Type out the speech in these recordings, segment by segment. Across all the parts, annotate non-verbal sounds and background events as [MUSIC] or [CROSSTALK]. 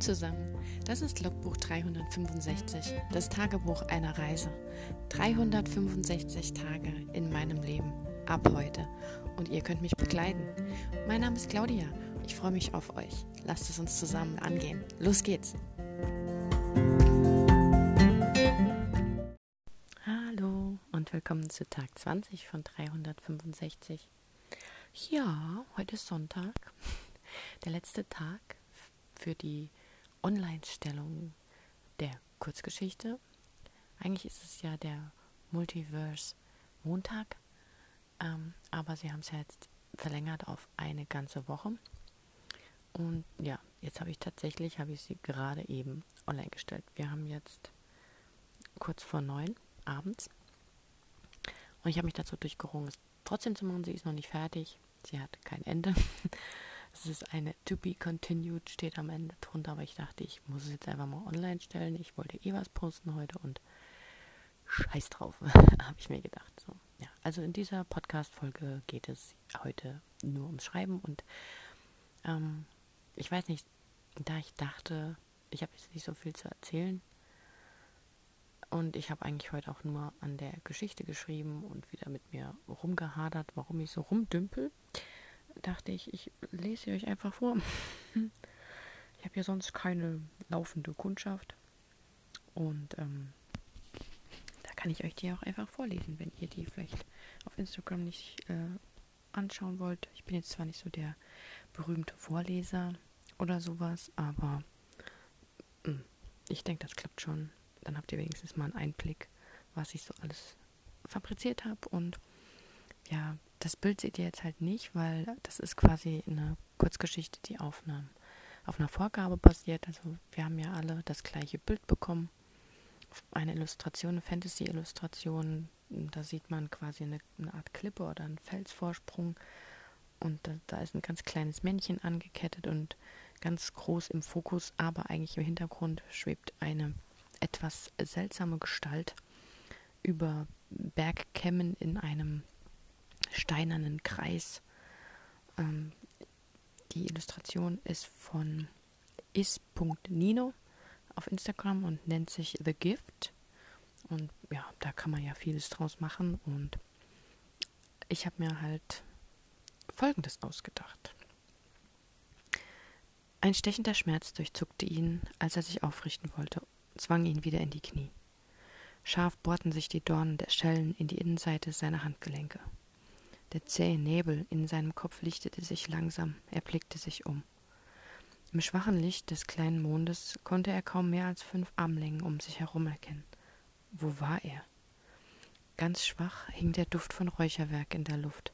Zusammen, das ist Logbuch 365, das Tagebuch einer Reise. 365 Tage in meinem Leben, ab heute. Und ihr könnt mich begleiten. Mein Name ist Claudia, ich freue mich auf euch. Lasst es uns zusammen angehen. Los geht's! Hallo und willkommen zu Tag 20 von 365. Ja, heute ist Sonntag, der letzte Tag für die Online-Stellung der Kurzgeschichte. Eigentlich ist es ja der Multiverse Montag, ähm, aber sie haben es jetzt verlängert auf eine ganze Woche. Und ja, jetzt habe ich tatsächlich, habe ich sie gerade eben online gestellt. Wir haben jetzt kurz vor neun abends. Und ich habe mich dazu durchgerungen, es trotzdem zu machen. Sie ist noch nicht fertig. Sie hat kein Ende. [LAUGHS] Es ist eine To Be Continued, steht am Ende drunter, aber ich dachte, ich muss es jetzt einfach mal online stellen. Ich wollte eh was posten heute und scheiß drauf, [LAUGHS] habe ich mir gedacht. So, ja. Also in dieser Podcast-Folge geht es heute nur ums Schreiben und ähm, ich weiß nicht, da ich dachte, ich habe jetzt nicht so viel zu erzählen und ich habe eigentlich heute auch nur an der Geschichte geschrieben und wieder mit mir rumgehadert, warum ich so rumdümpel dachte ich, ich lese sie euch einfach vor. [LAUGHS] Ich habe ja sonst keine laufende Kundschaft. Und ähm, da kann ich euch die auch einfach vorlesen, wenn ihr die vielleicht auf Instagram nicht äh, anschauen wollt. Ich bin jetzt zwar nicht so der berühmte Vorleser oder sowas, aber mh, hm, ich denke, das klappt schon. Dann habt ihr wenigstens mal einen Einblick, was ich so alles fabriziert habe und ja, das Bild seht ihr jetzt halt nicht, weil das ist quasi eine Kurzgeschichte, die auf, eine, auf einer Vorgabe basiert. Also wir haben ja alle das gleiche Bild bekommen. Eine Illustration, eine Fantasy-Illustration. Da sieht man quasi eine, eine, Art Klippe oder einen Felsvorsprung. Und da, da ist ein ganz kleines Männchen angekettet und ganz groß im Fokus, aber eigentlich im Hintergrund schwebt eine etwas seltsame Gestalt über Bergkämmen in einem steinernen Kreis. Ähm, die Illustration ist von is.nino auf Instagram und nennt sich The Gift. Und ja, da kann man ja vieles draus machen. Und ich habe mir halt Folgendes ausgedacht. Ein stechender Schmerz durchzuckte ihn, als er sich aufrichten wollte, zwang ihn wieder in die Knie. Scharf bohrten sich die Dornen der Schellen in die Innenseite seiner Handgelenke. Der zähe Nebel in seinem Kopf lichtete sich langsam, er blickte sich um. Im schwachen Licht des kleinen Mondes konnte er kaum mehr als fünf Armlängen um sich herum erkennen. Wo war er? Ganz schwach hing der Duft von Räucherwerk in der Luft.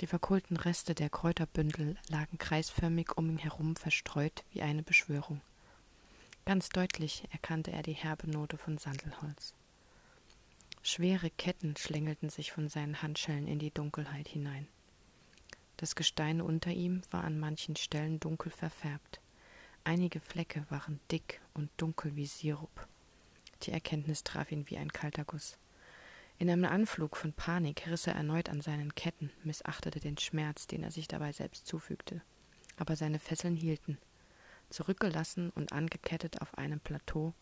Die verkohlten Reste der Kräuterbündel lagen kreisförmig um ihn herum verstreut wie eine Beschwörung. Ganz deutlich erkannte er die herbe Note von Sandelholz. Schwere Ketten schlängelten sich von seinen Handschellen in die Dunkelheit hinein. Das Gestein unter ihm war an manchen Stellen dunkel verfärbt. Einige Flecke waren dick und dunkel wie Sirup. Die Erkenntnis traf ihn wie ein kalter Guss. In einem Anflug von Panik riss er erneut an seinen Ketten, missachtete den Schmerz, den er sich dabei selbst zufügte. Aber seine Fesseln hielten. Zurückgelassen und angekettet auf einem Plateau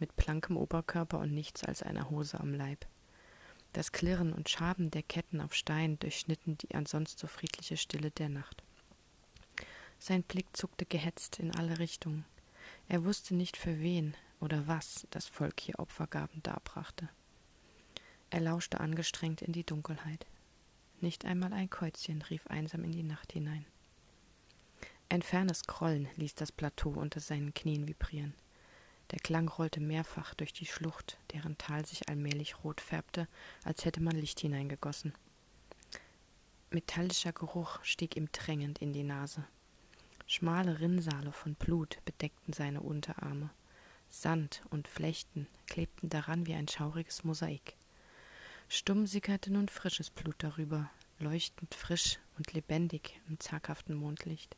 mit blankem Oberkörper und nichts als einer Hose am Leib. Das Klirren und Schaben der Ketten auf Stein durchschnitten die ansonst so friedliche Stille der Nacht. Sein Blick zuckte gehetzt in alle Richtungen. Er wusste nicht für wen oder was das Volk hier Opfergaben darbrachte. Er lauschte angestrengt in die Dunkelheit. Nicht einmal ein Käuzchen rief einsam in die Nacht hinein. Ein fernes Grollen ließ das Plateau unter seinen Knien vibrieren. Der Klang rollte mehrfach durch die Schlucht, deren Tal sich allmählich rot färbte, als hätte man Licht hineingegossen. Metallischer Geruch stieg ihm drängend in die Nase. Schmale Rinnsale von Blut bedeckten seine Unterarme. Sand und Flechten klebten daran wie ein schauriges Mosaik. Stumm sickerte nun frisches Blut darüber, leuchtend frisch und lebendig im zaghaften Mondlicht.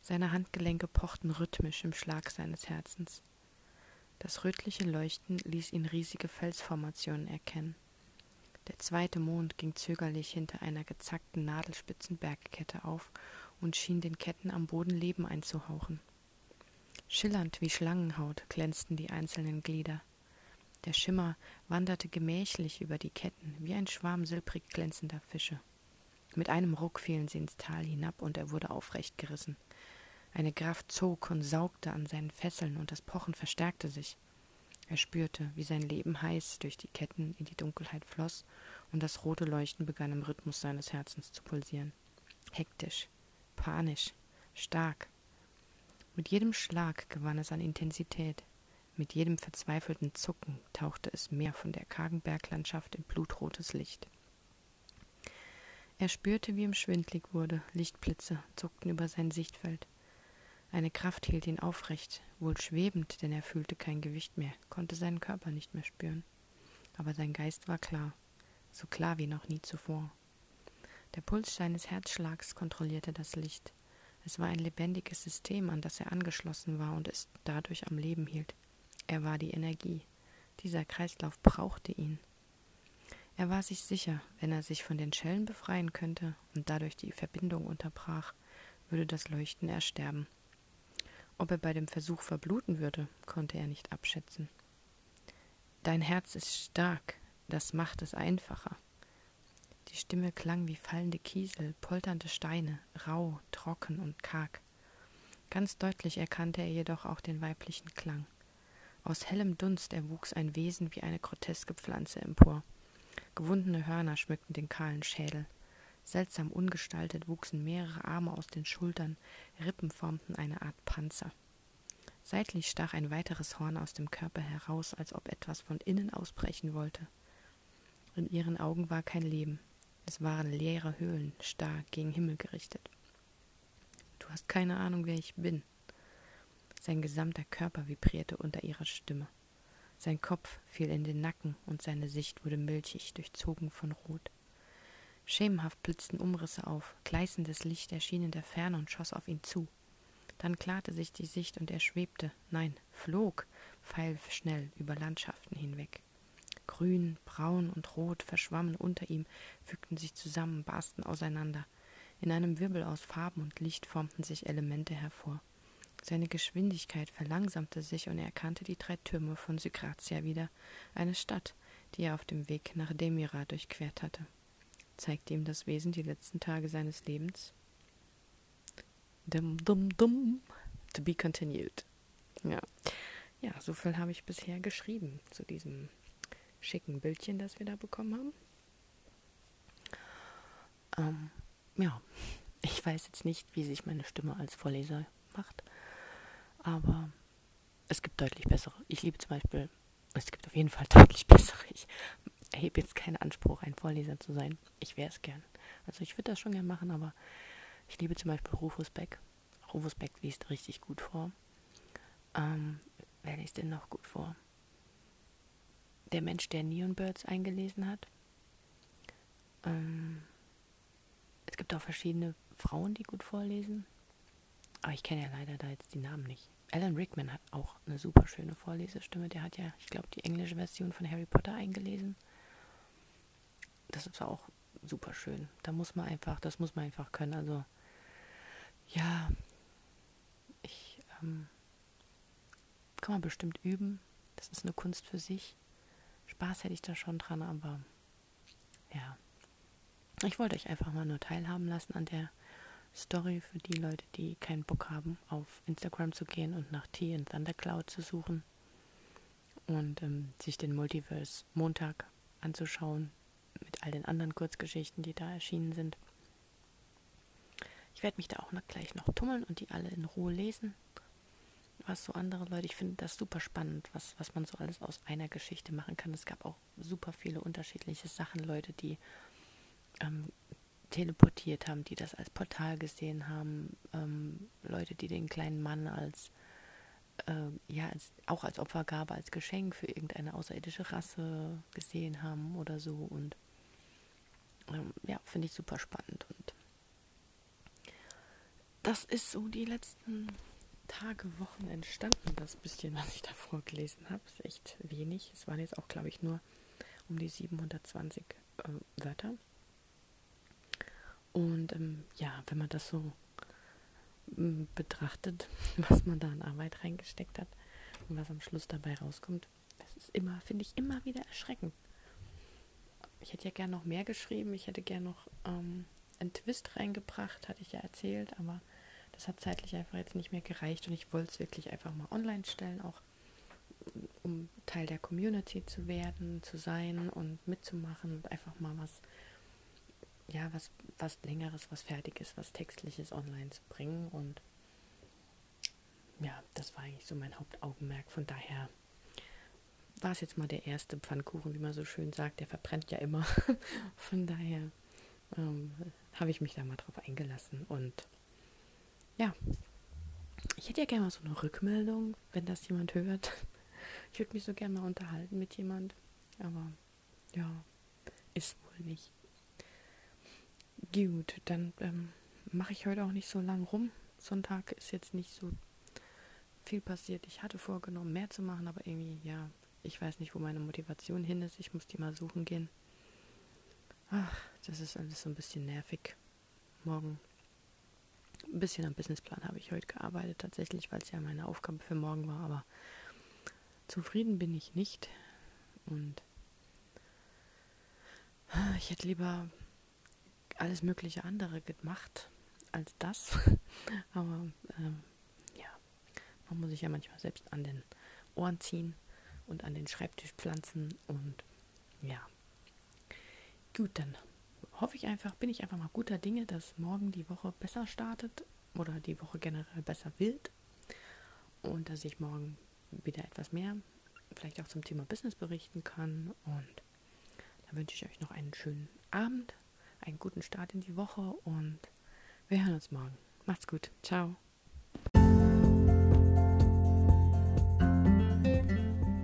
Seine Handgelenke pochten rhythmisch im Schlag seines Herzens. Das rötliche Leuchten ließ ihn riesige Felsformationen erkennen. Der zweite Mond ging zögerlich hinter einer gezackten nadelspitzen Bergkette auf und schien den Ketten am Boden Leben einzuhauchen. Schillernd wie Schlangenhaut glänzten die einzelnen Glieder. Der Schimmer wanderte gemächlich über die Ketten, wie ein Schwarm silbrig glänzender Fische. Mit einem Ruck fielen sie ins Tal hinab, und er wurde aufrecht gerissen. Eine Kraft zog und saugte an seinen Fesseln, und das Pochen verstärkte sich. Er spürte, wie sein Leben heiß durch die Ketten in die Dunkelheit floss, und das rote Leuchten begann im Rhythmus seines Herzens zu pulsieren. Hektisch, panisch, stark. Mit jedem Schlag gewann es an Intensität. Mit jedem verzweifelten Zucken tauchte es mehr von der kargen Berglandschaft in blutrotes Licht. Er spürte, wie ihm schwindlig wurde, Lichtblitze zuckten über sein Sichtfeld. Eine Kraft hielt ihn aufrecht, wohl schwebend, denn er fühlte kein Gewicht mehr, konnte seinen Körper nicht mehr spüren. Aber sein Geist war klar, so klar wie noch nie zuvor. Der Puls seines Herzschlags kontrollierte das Licht. Es war ein lebendiges System, an das er angeschlossen war und es dadurch am Leben hielt. Er war die Energie. Dieser Kreislauf brauchte ihn. Er war sich sicher, wenn er sich von den Schellen befreien könnte und dadurch die Verbindung unterbrach, würde das Leuchten ersterben. Ob er bei dem Versuch verbluten würde, konnte er nicht abschätzen. Dein Herz ist stark, das macht es einfacher. Die Stimme klang wie fallende Kiesel, polternde Steine, rau, trocken und karg. Ganz deutlich erkannte er jedoch auch den weiblichen Klang. Aus hellem Dunst erwuchs ein Wesen wie eine groteske Pflanze empor. Gewundene Hörner schmückten den kahlen Schädel. Seltsam ungestaltet wuchsen mehrere Arme aus den Schultern, Rippen formten eine Art Panzer. Seitlich stach ein weiteres Horn aus dem Körper heraus, als ob etwas von innen ausbrechen wollte. In ihren Augen war kein Leben. Es waren leere Höhlen, starr gegen Himmel gerichtet. Du hast keine Ahnung, wer ich bin. Sein gesamter Körper vibrierte unter ihrer Stimme. Sein Kopf fiel in den Nacken und seine Sicht wurde milchig, durchzogen von Rot. Schemenhaft blitzten Umrisse auf, gleißendes Licht erschien in der Ferne und schoss auf ihn zu. Dann klarte sich die Sicht und er schwebte, nein, flog, pfeilschnell über Landschaften hinweg. Grün, braun und rot verschwammen unter ihm, fügten sich zusammen, barsten auseinander. In einem Wirbel aus Farben und Licht formten sich Elemente hervor. Seine Geschwindigkeit verlangsamte sich und er erkannte die drei Türme von Sygratia wieder, eine Stadt, die er auf dem Weg nach Demira durchquert hatte. Zeigte ihm das Wesen die letzten Tage seines Lebens? Dum, dum, dum. To be continued. Ja. Ja, so viel habe ich bisher geschrieben zu diesem schicken Bildchen, das wir da bekommen haben. Ähm, ja, ich weiß jetzt nicht, wie sich meine Stimme als Vorleser macht. Aber es gibt deutlich bessere. Ich liebe zum Beispiel, es gibt auf jeden Fall [LAUGHS] deutlich bessere. Ich erhebe jetzt keinen Anspruch, ein Vorleser zu sein. Ich wäre es gern. Also ich würde das schon gern machen, aber ich liebe zum Beispiel Rufus Beck. Rufus Beck liest richtig gut vor. Ähm, wer liest denn noch gut vor? Der Mensch, der Neon Birds eingelesen hat. Ähm, es gibt auch verschiedene Frauen, die gut vorlesen. Aber ich kenne ja leider da jetzt die Namen nicht. Alan Rickman hat auch eine super schöne Vorlesestimme. Der hat ja, ich glaube, die englische Version von Harry Potter eingelesen. Das ist auch super schön. Da muss man einfach, das muss man einfach können. Also, ja, ich ähm, kann man bestimmt üben. Das ist eine Kunst für sich. Spaß hätte ich da schon dran, aber ja. Ich wollte euch einfach mal nur teilhaben lassen an der Story für die Leute, die keinen Bock haben, auf Instagram zu gehen und nach T in Thundercloud zu suchen und ähm, sich den Multiverse Montag anzuschauen all den anderen Kurzgeschichten, die da erschienen sind. Ich werde mich da auch noch gleich noch tummeln und die alle in Ruhe lesen. Was so andere Leute, ich finde das super spannend, was, was man so alles aus einer Geschichte machen kann. Es gab auch super viele unterschiedliche Sachen, Leute, die ähm, teleportiert haben, die das als Portal gesehen haben, ähm, Leute, die den kleinen Mann als äh, ja als, auch als Opfergabe, als Geschenk für irgendeine außerirdische Rasse gesehen haben oder so und ähm, ja, finde ich super spannend und das ist so die letzten Tage, Wochen entstanden, das bisschen, was ich da vorgelesen habe, ist echt wenig. Es waren jetzt auch, glaube ich, nur um die 720 äh, Wörter. Und ähm, ja, wenn man das so betrachtet, [LAUGHS] was man da an Arbeit reingesteckt hat und was am Schluss dabei rauskommt. Das ist immer, finde ich, immer wieder erschreckend. Ich hätte ja gern noch mehr geschrieben, ich hätte gern noch ähm, einen Twist reingebracht, hatte ich ja erzählt, aber das hat zeitlich einfach jetzt nicht mehr gereicht und ich wollte es wirklich einfach mal online stellen, auch um Teil der Community zu werden, zu sein und mitzumachen und einfach mal was, ja, was, was längeres, was fertiges, was textliches online zu bringen und ja, das war eigentlich so mein Hauptaugenmerk. Von daher war es jetzt mal der erste Pfannkuchen, wie man so schön sagt. Der verbrennt ja immer. [LAUGHS] Von daher ähm, habe ich mich da mal drauf eingelassen. Und ja, ich hätte ja gerne mal so eine Rückmeldung, wenn das jemand hört. [LAUGHS] Ich würde mich so gerne mal unterhalten mit jemand. Aber ja, ist wohl nicht. Gut, dann ähm, mache ich heute auch nicht so lang rum. Sonntag ist jetzt nicht so viel passiert. Ich hatte vorgenommen, mehr zu machen, aber irgendwie, ja, ich weiß nicht, wo meine Motivation hin ist. Ich muss die mal suchen gehen. Ach, das ist alles so ein bisschen nervig. Morgen. Ein bisschen am Businessplan habe ich heute gearbeitet, tatsächlich, weil es ja meine Aufgabe für morgen war, aber zufrieden bin ich nicht. Und ich hätte lieber alles mögliche andere gemacht als das. [LAUGHS] aber ähm, ja, man muss sich ja manchmal selbst an den Ohren ziehen und an den Schreibtisch pflanzen und ja. Gut, dann hoffe ich einfach, bin ich einfach mal guter Dinge, dass morgen die Woche besser startet oder die Woche generell besser wird und dass ich morgen wieder etwas mehr vielleicht auch zum Thema Business berichten kann und da wünsche ich euch noch einen schönen Abend, einen guten Start in die Woche und wir hören uns morgen. Macht's gut. Ciao.